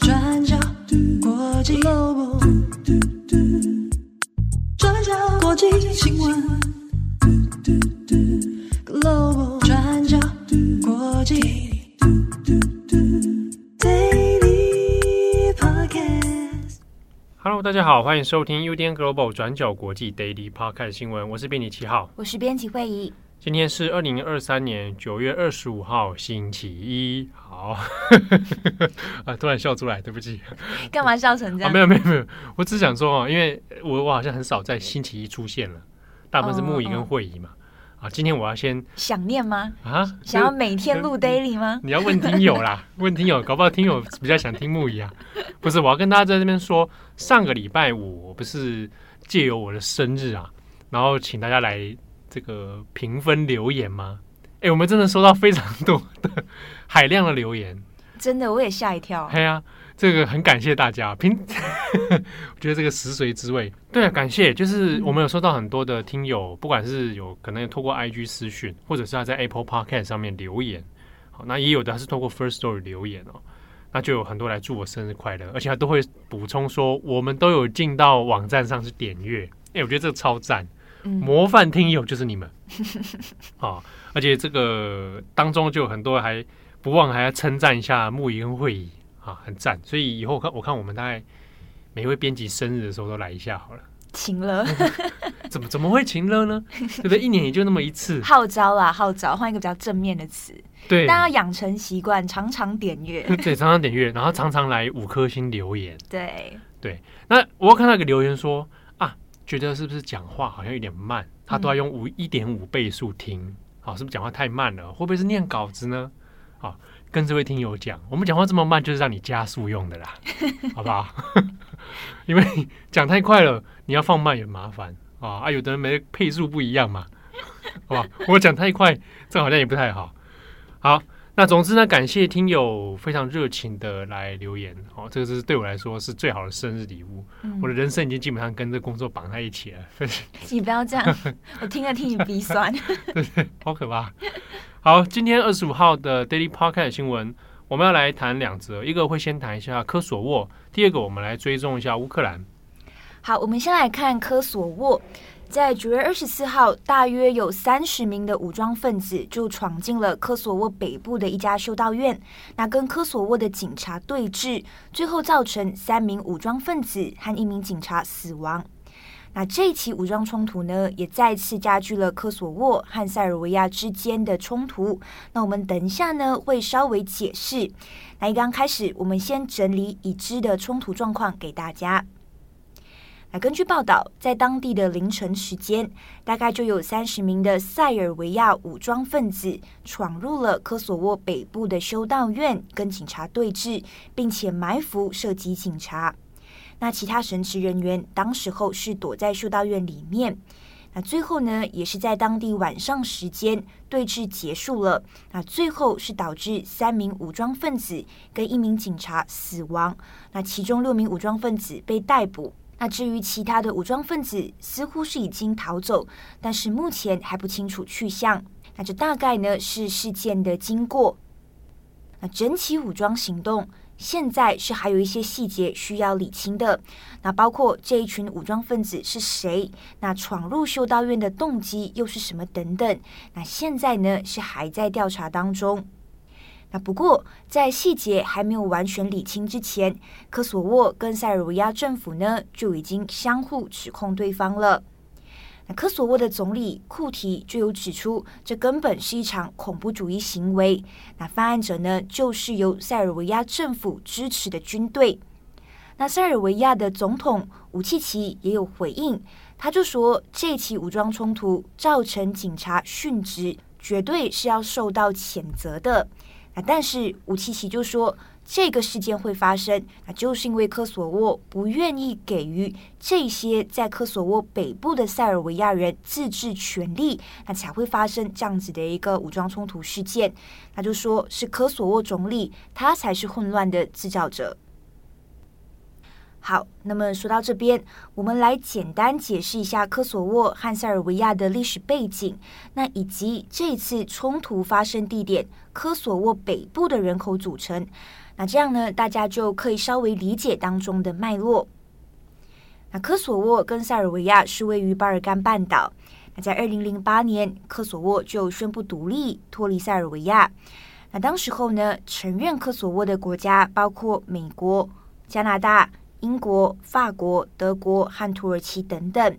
转角国际 Global，转角国际新闻。Hello，大家好，欢迎收听 UDN Global 转角国际 Daily Podcast 新闻，我是编辑七号，我是编辑慧仪。今天是二零二三年九月二十五号，星期一。好，啊，突然笑出来，对不起。干嘛笑成这样？啊、没有没有没有，我只想说哦，因为我我好像很少在星期一出现了，大部分是木仪跟慧仪嘛。啊、今天我要先想念吗？啊，想要每天录 daily 吗？你要问听友啦，问听友，搞不好听友比较想听木仪啊。不是，我要跟大家在这边说，上个礼拜五我不是借由我的生日啊，然后请大家来。这个评分留言吗？哎，我们真的收到非常多的海量的留言，真的我也吓一跳。对啊，这个很感谢大家。平，我觉得这个食髓知味。对啊，感谢。就是我们有收到很多的听友，不管是有可能有透过 IG 私讯，或者是他在 Apple Podcast 上面留言，好，那也有的他是透过 First Story 留言哦，那就有很多来祝我生日快乐，而且他都会补充说，我们都有进到网站上去点阅。哎，我觉得这个超赞。模范听友就是你们啊！而且这个当中就有很多还不忘还要称赞一下木仪跟慧仪啊，很赞。所以以后看我看我们大概每位编辑生日的时候都来一下好了。晴了？怎么怎么会情了呢？对不对？一年也就那么一次。号召啦，号召，换一个比较正面的词。对，大家要养成习惯，常常点阅。对，常常点阅，然后常常来五颗星留言。对对。那我看到一个留言说。觉得是不是讲话好像有点慢？他都要用五一点五倍速听，好，是不是讲话太慢了？会不会是念稿子呢？啊，跟这位听友讲，我们讲话这么慢，就是让你加速用的啦，好不好？因为讲太快了，你要放慢也麻烦啊啊！有的人没配速不一样嘛，好吧？我讲太快，这好像也不太好。好。那总之呢，感谢听友非常热情的来留言，哦，这个是对我来说是最好的生日礼物。嗯、我的人生已经基本上跟这工作绑在一起了。你不要这样，我听了听你鼻酸，对 对，好可怕。好，今天二十五号的 Daily Podcast 新闻，我们要来谈两则，一个会先谈一下科索沃，第二个我们来追踪一下乌克兰。好，我们先来看科索沃。在九月二十四号，大约有三十名的武装分子就闯进了科索沃北部的一家修道院，那跟科索沃的警察对峙，最后造成三名武装分子和一名警察死亡。那这一起武装冲突呢，也再次加剧了科索沃和塞尔维亚之间的冲突。那我们等一下呢，会稍微解释。那一刚开始，我们先整理已知的冲突状况给大家。那根据报道，在当地的凌晨时间，大概就有三十名的塞尔维亚武装分子闯入了科索沃北部的修道院，跟警察对峙，并且埋伏射击警察。那其他神职人员当时候是躲在修道院里面。那最后呢，也是在当地晚上时间对峙结束了。那最后是导致三名武装分子跟一名警察死亡。那其中六名武装分子被逮捕。那至于其他的武装分子，似乎是已经逃走，但是目前还不清楚去向。那这大概呢是事件的经过。那整起武装行动现在是还有一些细节需要理清的，那包括这一群武装分子是谁，那闯入修道院的动机又是什么等等。那现在呢是还在调查当中。那不过，在细节还没有完全理清之前，科索沃跟塞尔维亚政府呢就已经相互指控对方了。那科索沃的总理库提就有指出，这根本是一场恐怖主义行为。那犯案者呢，就是由塞尔维亚政府支持的军队。那塞尔维亚的总统武契奇也有回应，他就说，这起武装冲突造成警察殉职，绝对是要受到谴责的。那但是武契奇就说，这个事件会发生，那就是因为科索沃不愿意给予这些在科索沃北部的塞尔维亚人自治权利，那才会发生这样子的一个武装冲突事件。他就说是科索沃总理，他才是混乱的制造者。好，那么说到这边，我们来简单解释一下科索沃和塞尔维亚的历史背景，那以及这次冲突发生地点科索沃北部的人口组成。那这样呢，大家就可以稍微理解当中的脉络。那科索沃跟塞尔维亚是位于巴尔干半岛。那在二零零八年，科索沃就宣布独立，脱离塞尔维亚。那当时候呢，承认科索沃的国家包括美国、加拿大。英国、法国、德国和土耳其等等。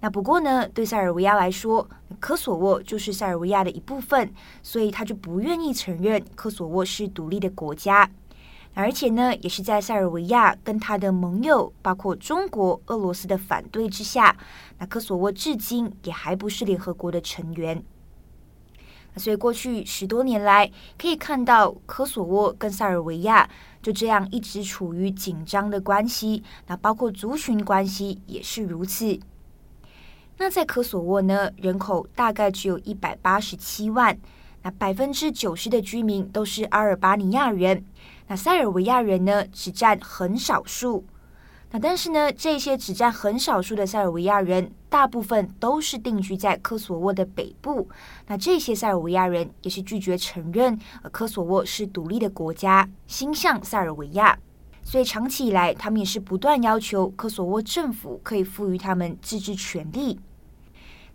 那不过呢，对塞尔维亚来说，科索沃就是塞尔维亚的一部分，所以他就不愿意承认科索沃是独立的国家。而且呢，也是在塞尔维亚跟他的盟友，包括中国、俄罗斯的反对之下，那科索沃至今也还不是联合国的成员。所以过去十多年来，可以看到科索沃跟塞尔维亚就这样一直处于紧张的关系。那包括族群关系也是如此。那在科索沃呢，人口大概只有一百八十七万，那百分之九十的居民都是阿尔巴尼亚人。那塞尔维亚人呢，只占很少数。但是呢，这些只占很少数的塞尔维亚人，大部分都是定居在科索沃的北部。那这些塞尔维亚人也是拒绝承认，科索沃是独立的国家，心向塞尔维亚。所以长期以来，他们也是不断要求科索沃政府可以赋予他们自治权利。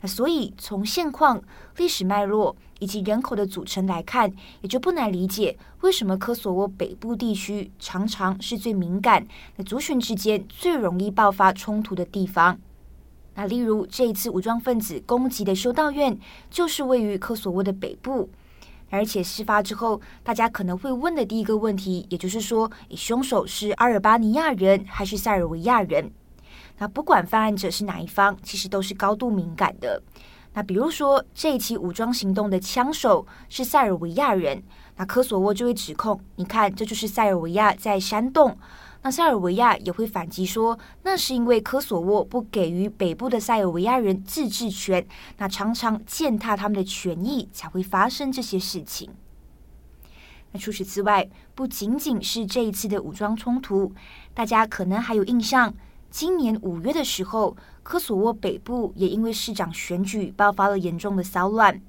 那所以从现况、历史脉络以及人口的组成来看，也就不难理解为什么科索沃北部地区常常是最敏感、那族群之间最容易爆发冲突的地方。那例如这一次武装分子攻击的修道院，就是位于科索沃的北部。而且事发之后，大家可能会问的第一个问题，也就是说，凶手是阿尔巴尼亚人还是塞尔维亚人？那不管犯案者是哪一方，其实都是高度敏感的。那比如说这一起武装行动的枪手是塞尔维亚人，那科索沃就会指控，你看这就是塞尔维亚在煽动。那塞尔维亚也会反击说，那是因为科索沃不给予北部的塞尔维亚人自治权，那常常践踏他们的权益，才会发生这些事情。那除此之外，不仅仅是这一次的武装冲突，大家可能还有印象。今年五月的时候，科索沃北部也因为市长选举爆发了严重的骚乱。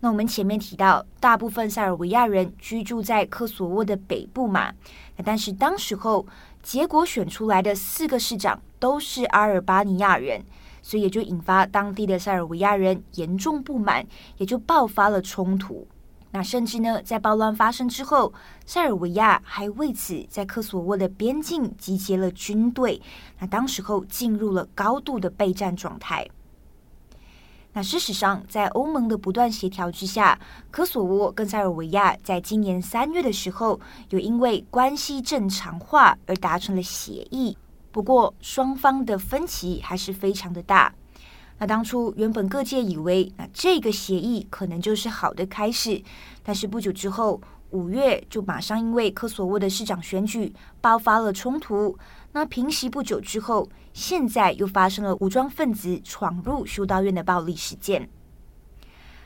那我们前面提到，大部分塞尔维亚人居住在科索沃的北部嘛，但是当时候结果选出来的四个市长都是阿尔巴尼亚人，所以也就引发当地的塞尔维亚人严重不满，也就爆发了冲突。那甚至呢，在暴乱发生之后，塞尔维亚还为此在科索沃的边境集结了军队。那当时候进入了高度的备战状态。那事实上，在欧盟的不断协调之下，科索沃跟塞尔维亚在今年三月的时候，有因为关系正常化而达成了协议。不过，双方的分歧还是非常的大。那当初原本各界以为，那这个协议可能就是好的开始，但是不久之后，五月就马上因为科索沃的市长选举爆发了冲突。那平息不久之后，现在又发生了武装分子闯入修道院的暴力事件。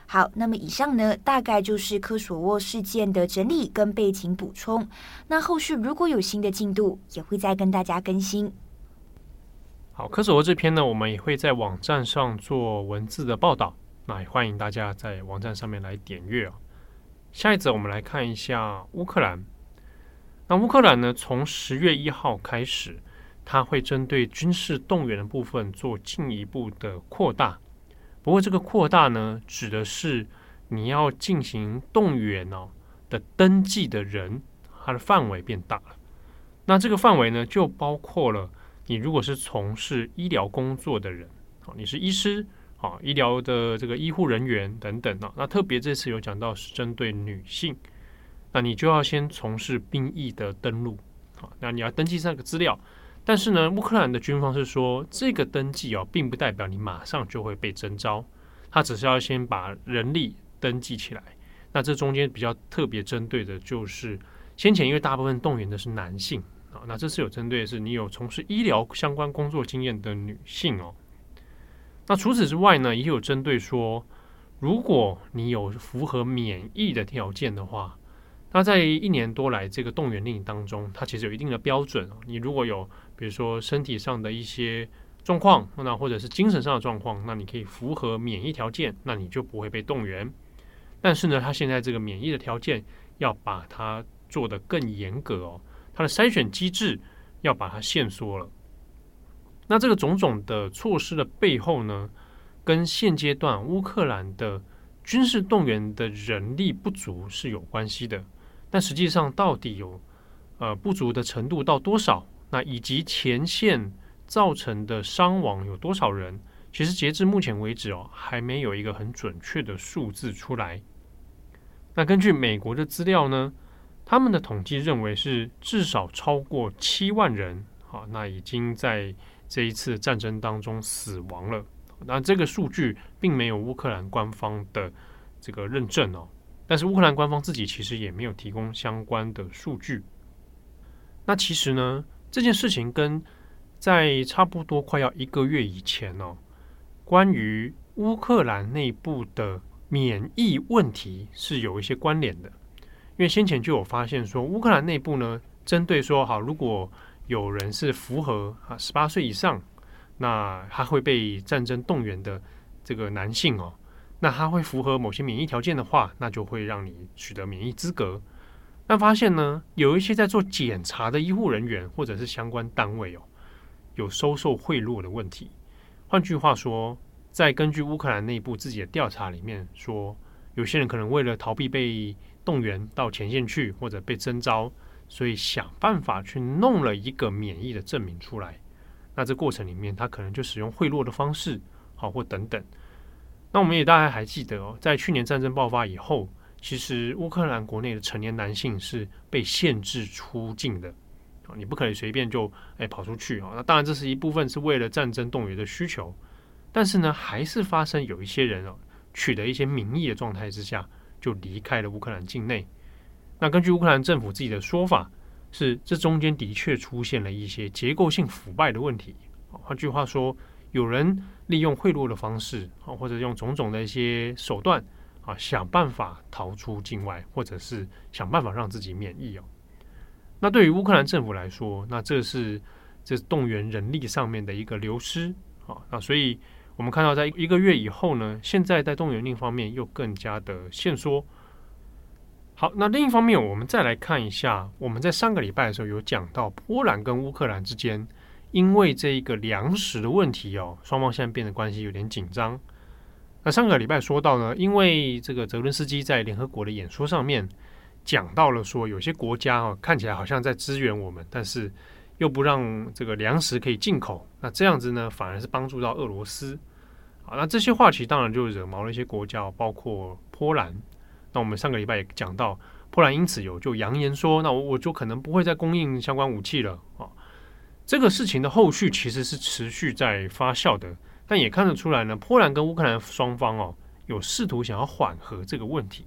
好，那么以上呢，大概就是科索沃事件的整理跟背景补充。那后续如果有新的进度，也会再跟大家更新。好，科索沃这篇呢，我们也会在网站上做文字的报道，那也欢迎大家在网站上面来点阅哦。下一则我们来看一下乌克兰。那乌克兰呢，从十月一号开始，它会针对军事动员的部分做进一步的扩大。不过这个扩大呢，指的是你要进行动员哦的登记的人，它的范围变大了。那这个范围呢，就包括了。你如果是从事医疗工作的人，啊，你是医师，啊，医疗的这个医护人员等等啊，那特别这次有讲到是针对女性，那你就要先从事兵役的登录，啊，那你要登记上个资料。但是呢，乌克兰的军方是说，这个登记啊，并不代表你马上就会被征召，他只是要先把人力登记起来。那这中间比较特别针对的就是先前，因为大部分动员的是男性。那这是有针对的是你有从事医疗相关工作经验的女性哦。那除此之外呢，也有针对说，如果你有符合免疫的条件的话，那在一年多来这个动员令当中，它其实有一定的标准。你如果有比如说身体上的一些状况，那或者是精神上的状况，那你可以符合免疫条件，那你就不会被动员。但是呢，它现在这个免疫的条件要把它做得更严格哦，它的筛选机制要把它限缩了。那这个种种的措施的背后呢，跟现阶段乌克兰的军事动员的人力不足是有关系的。但实际上，到底有呃不足的程度到多少？那以及前线造成的伤亡有多少人？其实截至目前为止哦，还没有一个很准确的数字出来。那根据美国的资料呢，他们的统计认为是至少超过七万人啊，那已经在这一次战争当中死亡了。那这个数据并没有乌克兰官方的这个认证哦。但是乌克兰官方自己其实也没有提供相关的数据。那其实呢，这件事情跟在差不多快要一个月以前哦，关于乌克兰内部的免疫问题是有一些关联的。因为先前就有发现说，乌克兰内部呢，针对说好，如果有人是符合啊十八岁以上，那他会被战争动员的这个男性哦。那他会符合某些免疫条件的话，那就会让你取得免疫资格。但发现呢，有一些在做检查的医护人员或者是相关单位哦，有收受贿赂的问题。换句话说，在根据乌克兰内部自己的调查里面说，有些人可能为了逃避被动员到前线去或者被征召，所以想办法去弄了一个免疫的证明出来。那这过程里面，他可能就使用贿赂的方式，好或等等。那我们也大概还记得哦，在去年战争爆发以后，其实乌克兰国内的成年男性是被限制出境的啊，你不可以随便就哎跑出去啊。那当然这是一部分是为了战争动员的需求，但是呢，还是发生有一些人哦，取得一些民意的状态之下，就离开了乌克兰境内。那根据乌克兰政府自己的说法，是这中间的确出现了一些结构性腐败的问题。换句话说，有人利用贿赂的方式啊，或者用种种的一些手段啊，想办法逃出境外，或者是想办法让自己免疫哦。那对于乌克兰政府来说，那这是这动员人力上面的一个流失啊。那所以我们看到，在一个月以后呢，现在在动员令方面又更加的限缩。好，那另一方面，我们再来看一下，我们在上个礼拜的时候有讲到波兰跟乌克兰之间。因为这一个粮食的问题哦，双方现在变得关系有点紧张。那上个礼拜说到呢，因为这个泽伦斯基在联合国的演说上面讲到了说，有些国家哦看起来好像在支援我们，但是又不让这个粮食可以进口，那这样子呢反而是帮助到俄罗斯。好，那这些话题当然就惹毛了一些国家，包括波兰。那我们上个礼拜也讲到，波兰因此有就扬言说，那我我就可能不会再供应相关武器了啊。这个事情的后续其实是持续在发酵的，但也看得出来呢，波兰跟乌克兰双方哦，有试图想要缓和这个问题。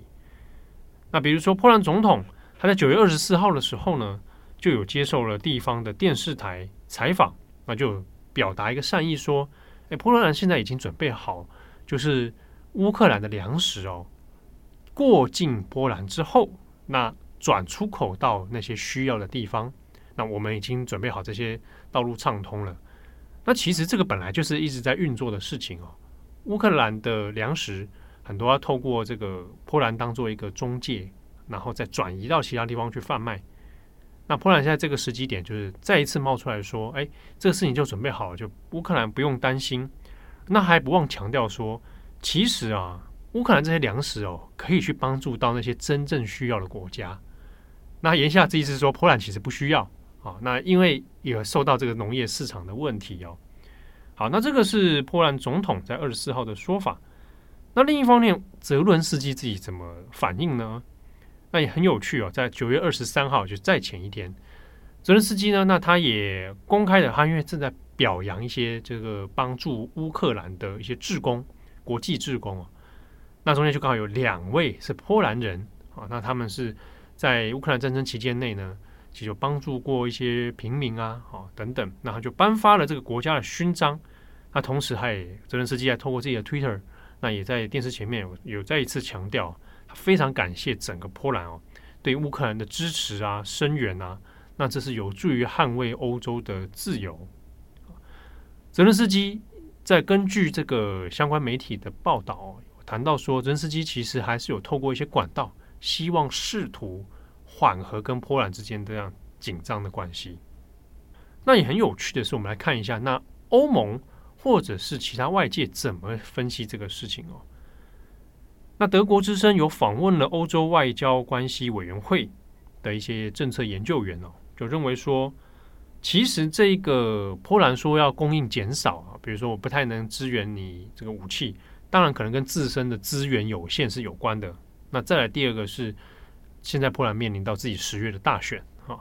那比如说，波兰总统他在九月二十四号的时候呢，就有接受了地方的电视台采访，那就表达一个善意说：“哎，波兰现在已经准备好，就是乌克兰的粮食哦，过境波兰之后，那转出口到那些需要的地方。”那我们已经准备好这些道路畅通了。那其实这个本来就是一直在运作的事情哦。乌克兰的粮食很多要透过这个波兰当做一个中介，然后再转移到其他地方去贩卖。那波兰现在这个时机点就是再一次冒出来说：“哎，这个事情就准备好了，就乌克兰不用担心。”那还不忘强调说：“其实啊，乌克兰这些粮食哦，可以去帮助到那些真正需要的国家。”那言下之意是说，波兰其实不需要。啊，那因为也受到这个农业市场的问题哦。好，那这个是波兰总统在二十四号的说法。那另一方面，泽伦斯基自己怎么反应呢？那也很有趣哦。在九月二十三号，就再前一天，泽伦斯基呢，那他也公开的，他因为正在表扬一些这个帮助乌克兰的一些志工、国际志工哦。那中间就刚好有两位是波兰人啊，那他们是在乌克兰战争期间内呢。其实有帮助过一些平民啊，哦等等，那他就颁发了这个国家的勋章。那同时，还泽伦斯基还透过自己的 Twitter，那也在电视前面有，有再一次强调，非常感谢整个波兰哦，对乌克兰的支持啊、声援啊，那这是有助于捍卫欧洲的自由。泽伦斯基在根据这个相关媒体的报道谈到说，泽伦斯基其实还是有透过一些管道，希望试图缓和跟波兰之间这样紧张的关系。那也很有趣的是，我们来看一下，那欧盟或者是其他外界怎么分析这个事情哦。那德国之声有访问了欧洲外交关系委员会的一些政策研究员哦，就认为说。其实这个波兰说要供应减少啊，比如说我不太能支援你这个武器，当然可能跟自身的资源有限是有关的。那再来第二个是，现在波兰面临到自己十月的大选啊，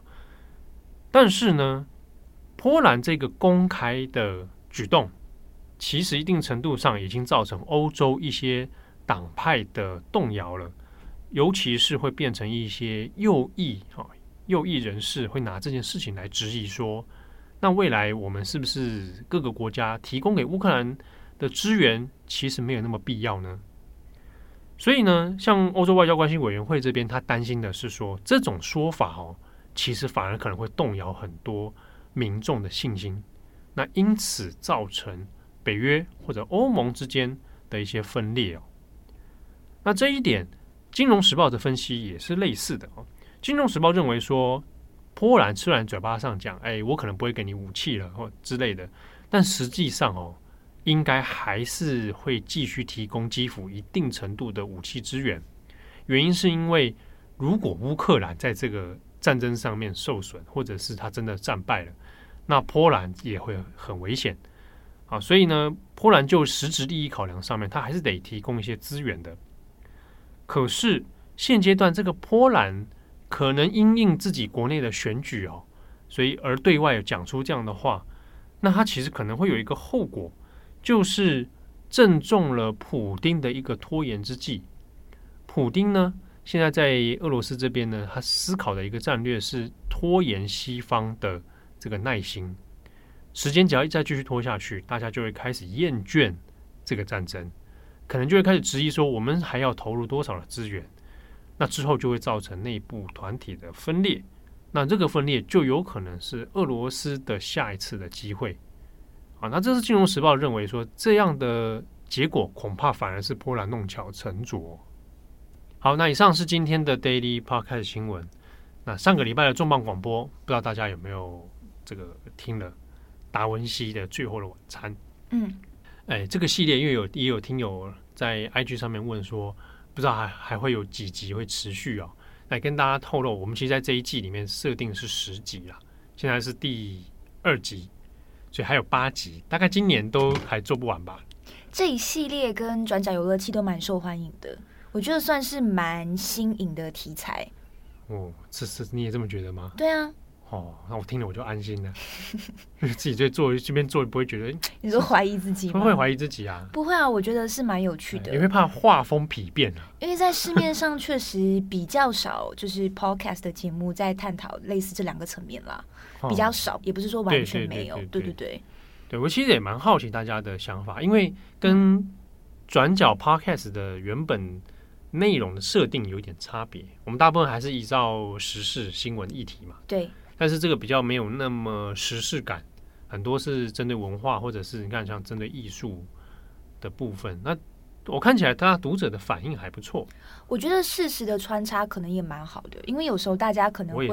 但是呢，波兰这个公开的举动，其实一定程度上已经造成欧洲一些党派的动摇了，尤其是会变成一些右翼啊。右翼人士会拿这件事情来质疑说：“那未来我们是不是各个国家提供给乌克兰的资源其实没有那么必要呢？”所以呢，像欧洲外交关系委员会这边，他担心的是说，这种说法哦，其实反而可能会动摇很多民众的信心，那因此造成北约或者欧盟之间的一些分裂哦。那这一点，《金融时报》的分析也是类似的哦。《金融时报》认为说，波兰虽然嘴巴上讲，哎，我可能不会给你武器了或之类的，但实际上哦，应该还是会继续提供基辅一定程度的武器支援。原因是因为，如果乌克兰在这个战争上面受损，或者是他真的战败了，那波兰也会很危险。啊，所以呢，波兰就实质利益考量上面，他还是得提供一些资源的。可是现阶段这个波兰。可能因应自己国内的选举哦，所以而对外讲出这样的话，那他其实可能会有一个后果，就是正中了普丁的一个拖延之计。普丁呢，现在在俄罗斯这边呢，他思考的一个战略是拖延西方的这个耐心。时间只要一再继续拖下去，大家就会开始厌倦这个战争，可能就会开始质疑说，我们还要投入多少的资源？那之后就会造成内部团体的分裂，那这个分裂就有可能是俄罗斯的下一次的机会。啊，那这是《金融时报》认为说，这样的结果恐怕反而是波兰弄巧成拙。好，那以上是今天的 Daily Podcast 新闻。那上个礼拜的重磅广播，不知道大家有没有这个听了达文西的最后的晚餐？嗯，哎，这个系列因为有也有听友在 IG 上面问说。不知道还还会有几集会持续哦？来跟大家透露，我们其实在这一季里面设定是十集啦，现在是第二集，所以还有八集，大概今年都还做不完吧。这一系列跟转角游乐器都蛮受欢迎的，我觉得算是蛮新颖的题材。哦，是是，你也这么觉得吗？对啊。哦，那我听了我就安心了，自己在做这边做，不会觉得 你说怀疑自己吗？不会怀疑自己啊？不会啊，我觉得是蛮有趣的。你会怕画风疲变啊？因为在市面上确实比较少，就是 podcast 的节目在探讨类似这两个层面啦，哦、比较少，也不是说完全没有。对对对，对，对，对，对，对我其实也蛮好奇大家的想法，因为跟转角 podcast 的原本内容的设定有一点差别。我们大部分还是依照时事新闻议题嘛。对。但是这个比较没有那么时事感，很多是针对文化，或者是你看像针对艺术的部分。那我看起来，大家读者的反应还不错。我觉得事实的穿插可能也蛮好的，因为有时候大家可能会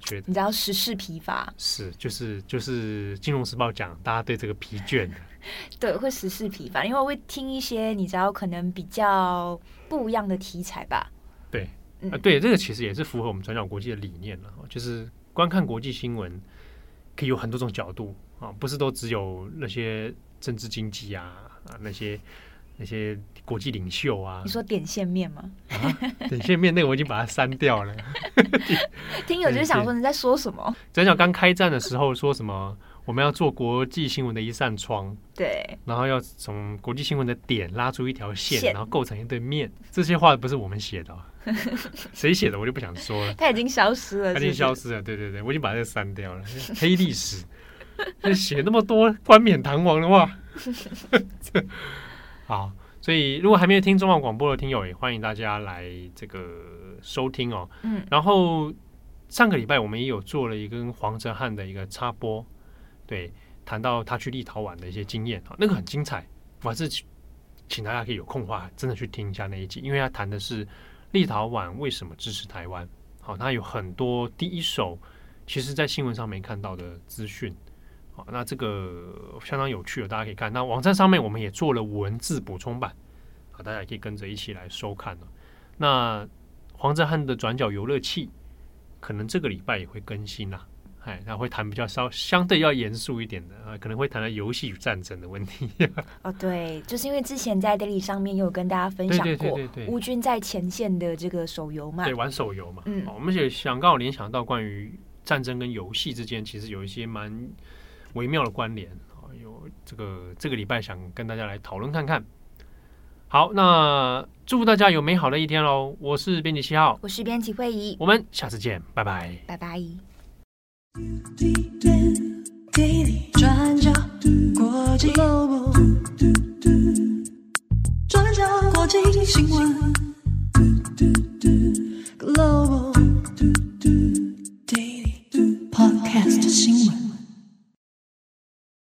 觉得，你知道时事疲乏，是就是就是《金融时报》讲大家对这个疲倦的，对，会时事疲乏，因为我会听一些你知道可能比较不一样的题材吧。对，嗯、啊，对，这个其实也是符合我们转角国际的理念了，就是。观看国际新闻可以有很多种角度啊，不是都只有那些政治经济啊啊那些那些国际领袖啊。你说点线面吗？啊、点线面那个我已经把它删掉了。听友就是想说你在说什么？转角刚开战的时候说什么？我们要做国际新闻的一扇窗，对，然后要从国际新闻的点拉出一条线，线然后构成一对面。这些话不是我们写的，谁写的我就不想说了。他已经消失了是是，他已经消失了。对对对，我已经把这个删掉了。黑历史，写那么多冠冕堂皇的话，好，所以如果还没有听中广广播的听友，也欢迎大家来这个收听哦。嗯，然后上个礼拜我们也有做了一个跟黄哲汉的一个插播，对，谈到他去立陶宛的一些经验啊，那个很精彩，我还是请大家可以有空的话，真的去听一下那一集，因为他谈的是立陶宛为什么支持台湾。好，他有很多第一手，其实在新闻上没看到的资讯。好，那这个相当有趣的，大家可以看。那网站上面我们也做了文字补充版，好，大家也可以跟着一起来收看。那黄泽汉的转角游乐器，可能这个礼拜也会更新啦。哎，他会谈比较稍相对要严肃一点的啊，可能会谈到游戏与战争的问题。哦，对，就是因为之前在 Daily 上面有跟大家分享过乌军在前线的这个手游嘛，对，玩手游嘛。嗯，我们也想刚好联想到关于战争跟游戏之间，其实有一些蛮。微妙的关联啊，有这个这个礼拜想跟大家来讨论看看。好，那祝福大家有美好的一天喽！我是编辑七号，我是编辑慧仪，我们下次见，拜拜，拜拜。Global Daily Podcast 新闻。